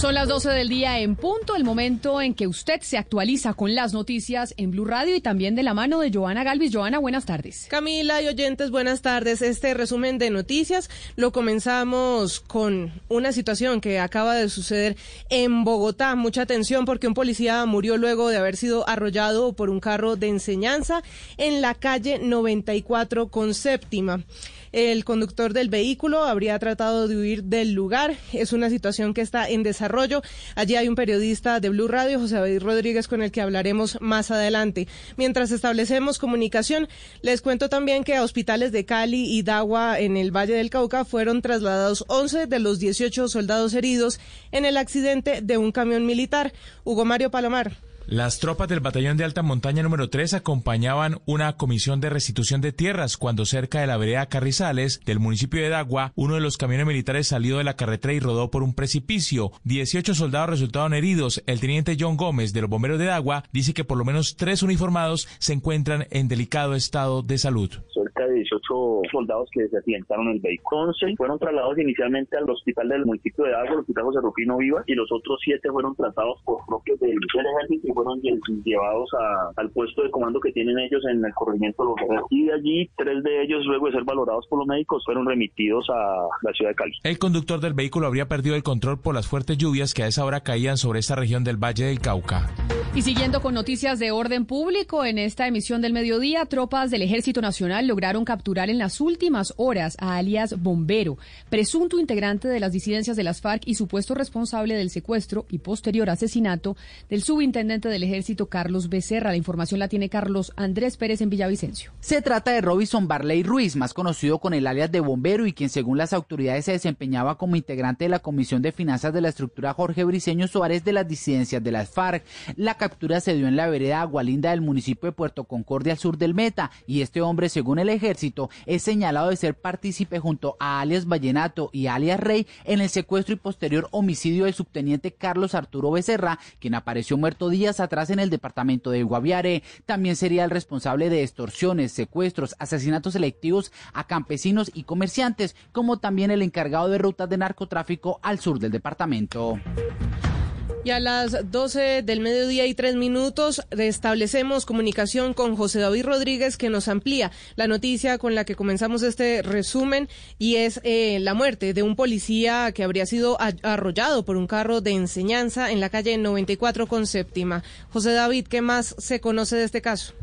Son las 12 del día en punto, el momento en que usted se actualiza con las noticias en Blue Radio y también de la mano de Joana Galvis. Joana, buenas tardes. Camila y oyentes, buenas tardes. Este resumen de noticias lo comenzamos con una situación que acaba de suceder en Bogotá. Mucha atención porque un policía murió luego de haber sido arrollado por un carro de enseñanza en la calle 94 con séptima. El conductor del vehículo habría tratado de huir del lugar. Es una situación que está en desarrollo. Allí hay un periodista de Blue Radio, José David Rodríguez, con el que hablaremos más adelante. Mientras establecemos comunicación, les cuento también que a hospitales de Cali y Dagua en el Valle del Cauca fueron trasladados 11 de los 18 soldados heridos en el accidente de un camión militar. Hugo Mario Palomar. Las tropas del Batallón de Alta Montaña número 3 acompañaban una comisión de restitución de tierras cuando cerca de la vereda Carrizales del municipio de Dagua, uno de los camiones militares salió de la carretera y rodó por un precipicio. 18 soldados resultaron heridos. El teniente John Gómez de los bomberos de Dagua dice que por lo menos tres uniformados se encuentran en delicado estado de salud. De 18 soldados que en el vehículo. 11 fueron trasladados inicialmente al hospital del municipio de Dagua, el hospital José Rufino Viva, y los otros siete fueron trasladados por propios del ejército fueron llevados a, al puesto de comando que tienen ellos en el corregimiento de los Y de allí, tres de ellos, luego de ser valorados por los médicos, fueron remitidos a la ciudad de Cali. El conductor del vehículo habría perdido el control por las fuertes lluvias que a esa hora caían sobre esta región del Valle del Cauca. Y siguiendo con noticias de orden público, en esta emisión del mediodía, tropas del Ejército Nacional lograron capturar en las últimas horas a alias Bombero, presunto integrante de las disidencias de las FARC y supuesto responsable del secuestro y posterior asesinato del subintendente del Ejército Carlos Becerra. La información la tiene Carlos Andrés Pérez en Villavicencio. Se trata de Robinson Barley Ruiz, más conocido con el alias de Bombero y quien según las autoridades se desempeñaba como integrante de la Comisión de Finanzas de la estructura Jorge Briceño Suárez de las disidencias de las FARC. La captura se dio en la vereda Agualinda del municipio de Puerto Concordia al sur del Meta y este hombre, según el ejército, es señalado de ser partícipe junto a alias Vallenato y alias Rey en el secuestro y posterior homicidio del subteniente Carlos Arturo Becerra, quien apareció muerto días atrás en el departamento de Guaviare. También sería el responsable de extorsiones, secuestros, asesinatos selectivos a campesinos y comerciantes, como también el encargado de rutas de narcotráfico al sur del departamento. Y a las 12 del mediodía y tres minutos restablecemos comunicación con José David Rodríguez que nos amplía la noticia con la que comenzamos este resumen y es eh, la muerte de un policía que habría sido arrollado por un carro de enseñanza en la calle 94 con séptima. José David, ¿qué más se conoce de este caso?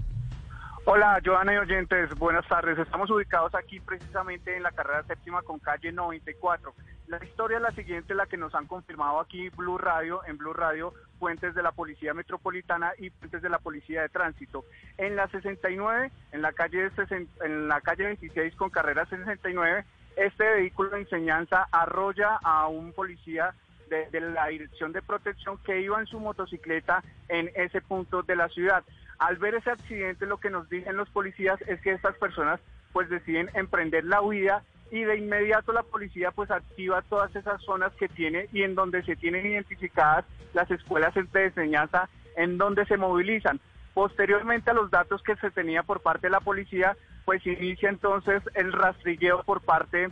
Hola, Joana y oyentes, buenas tardes. Estamos ubicados aquí precisamente en la carrera séptima con calle 94. La historia es la siguiente, la que nos han confirmado aquí Blue Radio, en Blue Radio, fuentes de la Policía Metropolitana y fuentes de la Policía de Tránsito. En la 69, en la calle, en la calle 26 con carrera 69, este vehículo de enseñanza arrolla a un policía de, de la Dirección de Protección que iba en su motocicleta en ese punto de la ciudad. Al ver ese accidente, lo que nos dicen los policías es que estas personas pues deciden emprender la huida y de inmediato la policía pues activa todas esas zonas que tiene y en donde se tienen identificadas las escuelas de enseñanza en donde se movilizan. Posteriormente a los datos que se tenía por parte de la policía, pues inicia entonces el rastrilleo por parte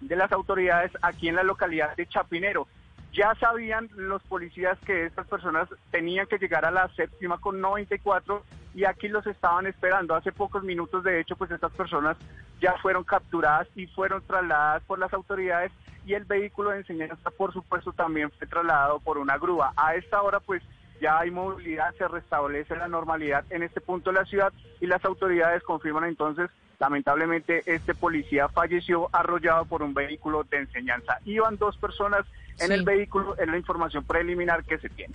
de las autoridades aquí en la localidad de Chapinero. Ya sabían los policías que estas personas tenían que llegar a la séptima con 94 y aquí los estaban esperando. Hace pocos minutos, de hecho, pues estas personas ya fueron capturadas y fueron trasladadas por las autoridades y el vehículo de enseñanza, por supuesto, también fue trasladado por una grúa. A esta hora, pues ya hay movilidad, se restablece la normalidad en este punto de la ciudad y las autoridades confirman entonces Lamentablemente este policía falleció arrollado por un vehículo de enseñanza. Iban dos personas en el vehículo, en la información preliminar que se tiene.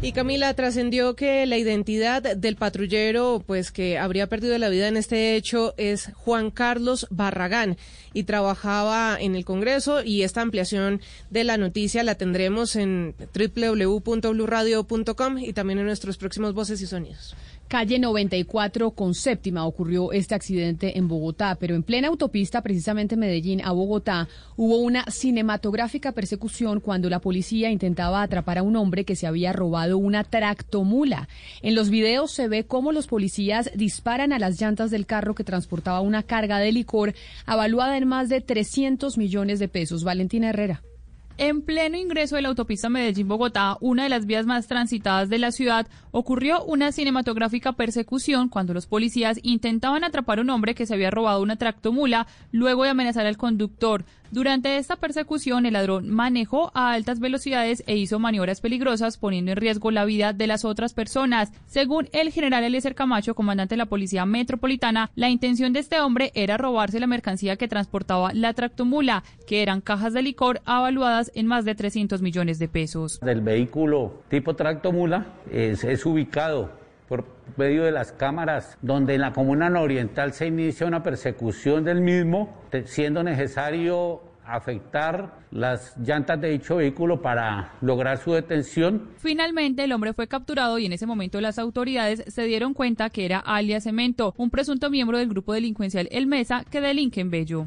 Y Camila, trascendió que la identidad del patrullero, pues que habría perdido la vida en este hecho, es Juan Carlos Barragán y trabajaba en el Congreso y esta ampliación de la noticia la tendremos en www.bluradio.com y también en nuestros próximos voces y sonidos. Calle 94 con séptima ocurrió este accidente en Bogotá, pero en plena autopista, precisamente Medellín a Bogotá, hubo una cinematográfica persecución cuando la policía intentaba atrapar a un hombre que se había robado una tractomula. En los videos se ve cómo los policías disparan a las llantas del carro que transportaba una carga de licor avaluada en más de 300 millones de pesos. Valentina Herrera. En pleno ingreso de la autopista Medellín-Bogotá, una de las vías más transitadas de la ciudad, ocurrió una cinematográfica persecución cuando los policías intentaban atrapar a un hombre que se había robado una tractomula luego de amenazar al conductor. Durante esta persecución, el ladrón manejó a altas velocidades e hizo maniobras peligrosas, poniendo en riesgo la vida de las otras personas. Según el general Eliezer Camacho, comandante de la Policía Metropolitana, la intención de este hombre era robarse la mercancía que transportaba la tractomula, que eran cajas de licor avaluadas en más de 300 millones de pesos. Del vehículo tipo tractomula es, es ubicado por medio de las cámaras, donde en la comuna nororiental se inicia una persecución del mismo, siendo necesario afectar las llantas de dicho vehículo para lograr su detención. Finalmente, el hombre fue capturado y en ese momento las autoridades se dieron cuenta que era alias Cemento, un presunto miembro del grupo delincuencial El Mesa que delinque en Bello.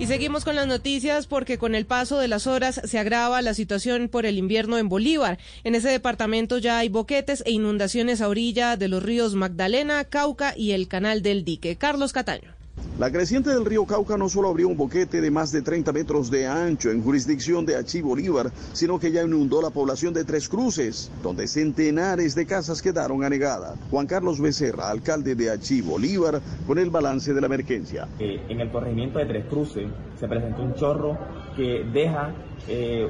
Y seguimos con las noticias porque con el paso de las horas se agrava la situación por el invierno en Bolívar. En ese departamento ya hay boquetes e inundaciones a orilla de los ríos Magdalena, Cauca y el Canal del Dique. Carlos Cataño. La creciente del río Cauca no solo abrió un boquete de más de 30 metros de ancho en jurisdicción de Achí Bolívar, sino que ya inundó la población de Tres Cruces, donde centenares de casas quedaron anegadas. Juan Carlos Becerra, alcalde de Achí Bolívar, con el balance de la emergencia. Eh, en el corregimiento de Tres Cruces se presentó un chorro que deja eh,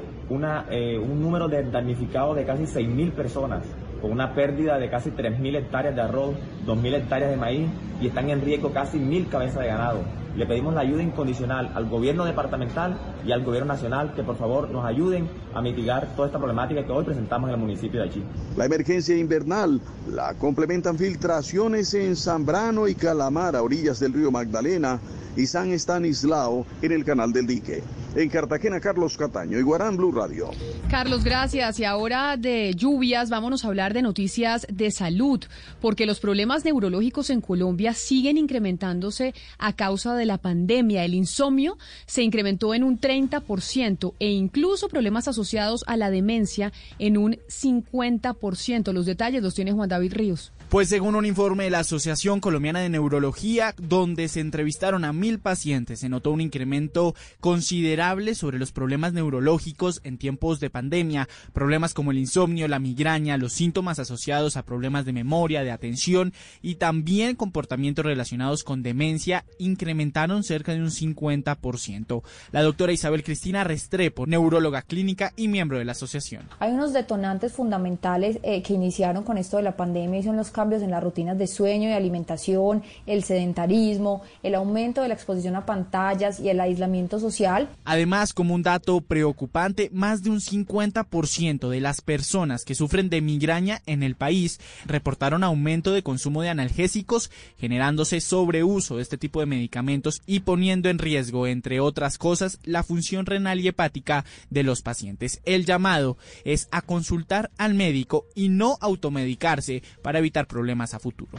eh, un número de damnificados de casi 6.000 personas con una pérdida de casi 3.000 hectáreas de arroz, 2.000 hectáreas de maíz y están en riesgo casi 1.000 cabezas de ganado. Le pedimos la ayuda incondicional al gobierno departamental y al gobierno nacional que por favor nos ayuden a mitigar toda esta problemática que hoy presentamos en el municipio de Achí. La emergencia invernal la complementan filtraciones en Zambrano y Calamar a orillas del río Magdalena y San Estanislao en el canal del dique. En Cartagena, Carlos Cataño, Iguarán Blue Radio. Carlos, gracias. Y ahora de lluvias, vámonos a hablar de noticias de salud, porque los problemas neurológicos en Colombia siguen incrementándose a causa de la pandemia. El insomnio se incrementó en un 30% e incluso problemas asociados a la demencia en un 50%. Los detalles los tiene Juan David Ríos. Pues según un informe de la Asociación Colombiana de Neurología, donde se entrevistaron a mil pacientes, se notó un incremento considerable sobre los problemas neurológicos en tiempos de pandemia, problemas como el insomnio, la migraña, los síntomas asociados a problemas de memoria, de atención y también comportamientos relacionados con demencia incrementaron cerca de un 50%. La doctora Isabel Cristina Restrepo, neuróloga clínica y miembro de la asociación. Hay unos detonantes fundamentales eh, que iniciaron con esto de la pandemia y son los cambios en las rutinas de sueño y alimentación, el sedentarismo, el aumento de la exposición a pantallas y el aislamiento social. Además, como un dato preocupante, más de un 50% de las personas que sufren de migraña en el país reportaron aumento de consumo de analgésicos, generándose sobreuso de este tipo de medicamentos y poniendo en riesgo, entre otras cosas, la función renal y hepática de los pacientes. El llamado es a consultar al médico y no automedicarse para evitar problemas a futuro.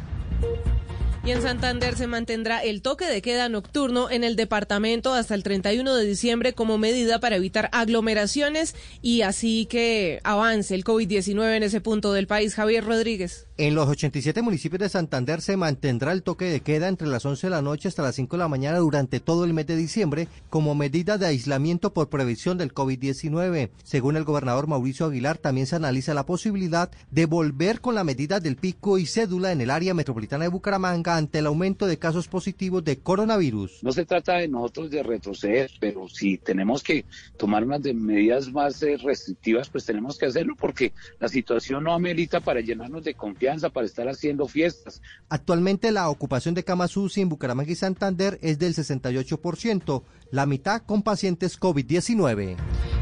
Y en Santander se mantendrá el toque de queda nocturno en el departamento hasta el 31 de diciembre como medida para evitar aglomeraciones y así que avance el COVID-19 en ese punto del país. Javier Rodríguez. En los 87 municipios de Santander se mantendrá el toque de queda entre las 11 de la noche hasta las 5 de la mañana durante todo el mes de diciembre como medida de aislamiento por previsión del COVID-19. Según el gobernador Mauricio Aguilar, también se analiza la posibilidad de volver con la medida del pico y cédula en el área metropolitana de Bucaramanga ante el aumento de casos positivos de coronavirus. No se trata de nosotros de retroceder, pero si tenemos que tomar unas medidas más eh, restrictivas, pues tenemos que hacerlo porque la situación no amerita para llenarnos de confianza para estar haciendo fiestas. Actualmente la ocupación de camas UCI en Bucaramanga y Santander es del 68%, la mitad con pacientes COVID-19.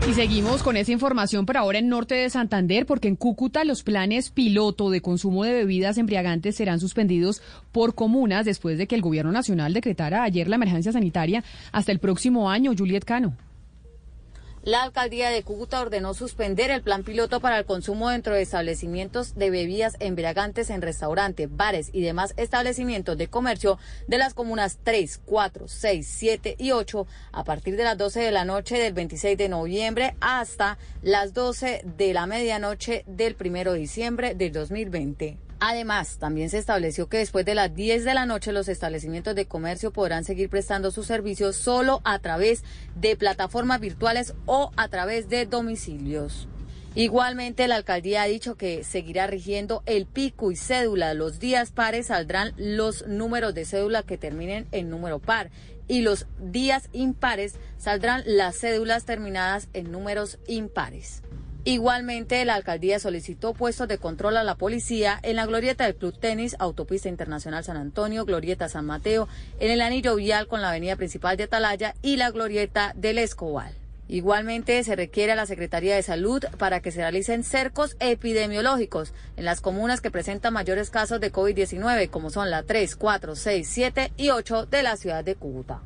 Y seguimos con esa información, pero ahora en norte de Santander, porque en Cúcuta los planes piloto de consumo de bebidas embriagantes serán suspendidos por comunas después de que el gobierno nacional decretara ayer la emergencia sanitaria hasta el próximo año. Juliet Cano. La alcaldía de Cúcuta ordenó suspender el plan piloto para el consumo dentro de establecimientos de bebidas embriagantes en restaurantes, bares y demás establecimientos de comercio de las comunas 3, 4, 6, 7 y 8 a partir de las 12 de la noche del 26 de noviembre hasta las 12 de la medianoche del 1 de diciembre del 2020. Además, también se estableció que después de las 10 de la noche los establecimientos de comercio podrán seguir prestando sus servicios solo a través de plataformas virtuales o a través de domicilios. Igualmente, la alcaldía ha dicho que seguirá rigiendo el pico y cédula. Los días pares saldrán los números de cédula que terminen en número par y los días impares saldrán las cédulas terminadas en números impares. Igualmente, la alcaldía solicitó puestos de control a la policía en la glorieta del Club Tenis, Autopista Internacional San Antonio, glorieta San Mateo, en el anillo vial con la avenida principal de Atalaya y la glorieta del Escobal. Igualmente se requiere a la Secretaría de Salud para que se realicen cercos epidemiológicos en las comunas que presentan mayores casos de COVID-19, como son la 3, 4, 6, 7 y 8 de la ciudad de Cúcuta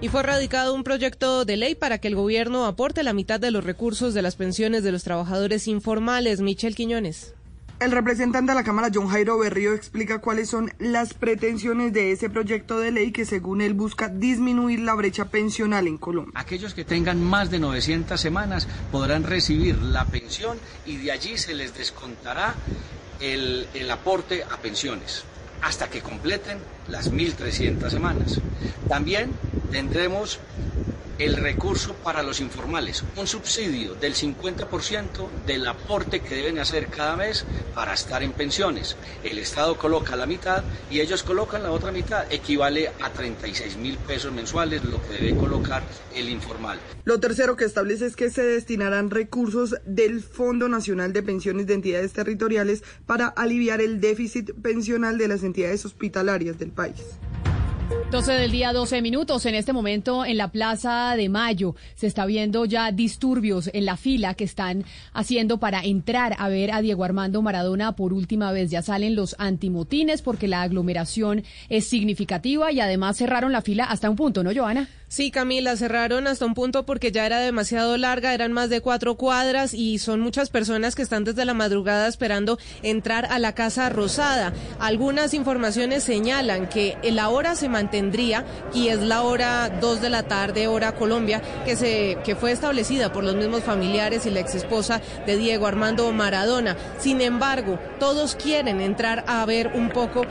y fue radicado un proyecto de ley para que el gobierno aporte la mitad de los recursos de las pensiones de los trabajadores informales. Michel Quiñones. El representante de la Cámara, John Jairo Berrío, explica cuáles son las pretensiones de ese proyecto de ley que, según él, busca disminuir la brecha pensional en Colombia. Aquellos que tengan más de 900 semanas podrán recibir la pensión y de allí se les descontará el, el aporte a pensiones hasta que completen las 1.300 semanas. También tendremos el recurso para los informales, un subsidio del 50% del aporte que deben hacer cada mes para estar en pensiones. El Estado coloca la mitad y ellos colocan la otra mitad, equivale a 36 mil pesos mensuales lo que debe colocar el informal. Lo tercero que establece es que se destinarán recursos del Fondo Nacional de Pensiones de Entidades Territoriales para aliviar el déficit pensional de las entidades hospitalarias del país. 12 del día, 12 minutos. En este momento en la Plaza de Mayo se está viendo ya disturbios en la fila que están haciendo para entrar a ver a Diego Armando Maradona por última vez. Ya salen los antimotines porque la aglomeración es significativa y además cerraron la fila hasta un punto, ¿no, Joana? Sí, Camila, cerraron hasta un punto porque ya era demasiado larga, eran más de cuatro cuadras y son muchas personas que están desde la madrugada esperando entrar a la Casa Rosada. Algunas informaciones señalan que la hora se mantendría y es la hora dos de la tarde, hora Colombia, que, se, que fue establecida por los mismos familiares y la ex esposa de Diego Armando Maradona. Sin embargo, todos quieren entrar a ver un poco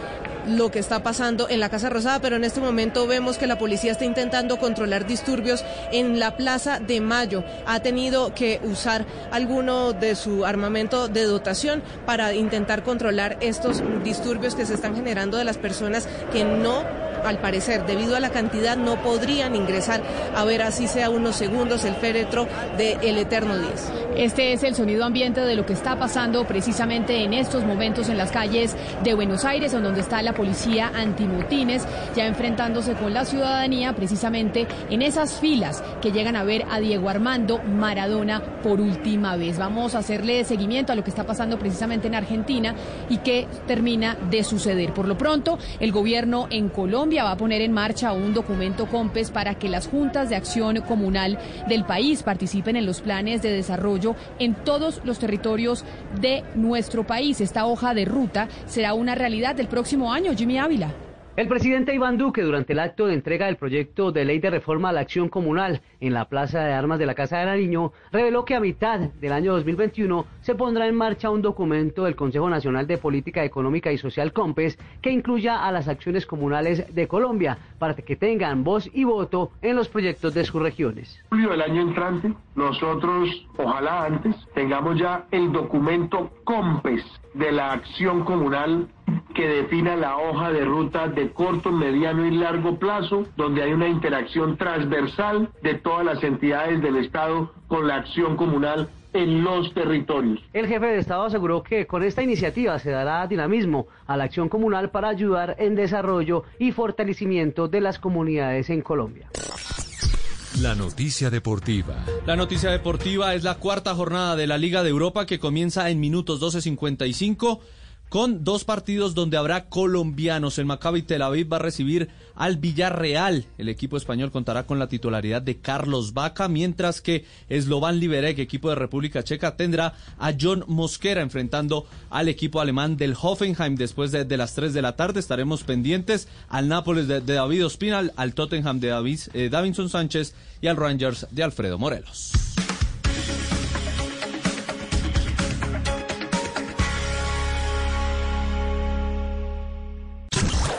lo que está pasando en la Casa Rosada, pero en este momento vemos que la policía está intentando controlar disturbios en la Plaza de Mayo. Ha tenido que usar alguno de su armamento de dotación para intentar controlar estos disturbios que se están generando de las personas que no al parecer, debido a la cantidad, no podrían ingresar a ver así sea unos segundos el féretro de El Eterno 10. Este es el sonido ambiente de lo que está pasando precisamente en estos momentos en las calles de Buenos Aires, en donde está la policía antimotines, ya enfrentándose con la ciudadanía precisamente en esas filas que llegan a ver a Diego Armando Maradona por última vez. Vamos a hacerle seguimiento a lo que está pasando precisamente en Argentina y que termina de suceder. Por lo pronto, el gobierno en Colombia Va a poner en marcha un documento COMPES para que las juntas de acción comunal del país participen en los planes de desarrollo en todos los territorios de nuestro país. Esta hoja de ruta será una realidad del próximo año. Jimmy Ávila. El presidente Iván Duque, durante el acto de entrega del proyecto de ley de reforma a la acción comunal en la Plaza de Armas de la Casa de Nariño, reveló que a mitad del año 2021 se pondrá en marcha un documento del Consejo Nacional de Política Económica y Social COMPES que incluya a las acciones comunales de Colombia para que tengan voz y voto en los proyectos de sus regiones. Julio del año entrante, nosotros, ojalá antes, tengamos ya el documento COMPES de la acción comunal que defina la hoja de ruta de corto, mediano y largo plazo, donde hay una interacción transversal de todas las entidades del Estado con la acción comunal en los territorios. El jefe de Estado aseguró que con esta iniciativa se dará dinamismo a la acción comunal para ayudar en desarrollo y fortalecimiento de las comunidades en Colombia. La noticia deportiva. La noticia deportiva es la cuarta jornada de la Liga de Europa que comienza en minutos 12.55 con dos partidos donde habrá colombianos. El Maccabi Tel Aviv va a recibir al Villarreal. El equipo español contará con la titularidad de Carlos Vaca, mientras que Slovan Liberec, equipo de República Checa, tendrá a John Mosquera enfrentando al equipo alemán del Hoffenheim. Después de, las 3 de la tarde estaremos pendientes al Nápoles de, David Ospinal, al Tottenham de David, eh, Davinson Sánchez y al Rangers de Alfredo Morelos.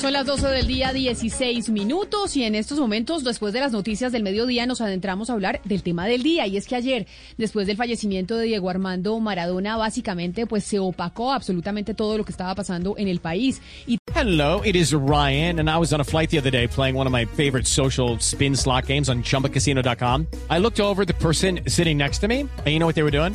Son las 12 del día, 16 minutos, y en estos momentos, después de las noticias del mediodía, nos adentramos a hablar del tema del día. Y es que ayer, después del fallecimiento de Diego Armando Maradona, básicamente, pues se opacó absolutamente todo lo que estaba pasando en el país. Hello, it is Ryan, and I was on a flight the other day playing one of my favorite social spin slot games on chumbacasino.com. I looked over the person sitting next to me, and you know what they were doing?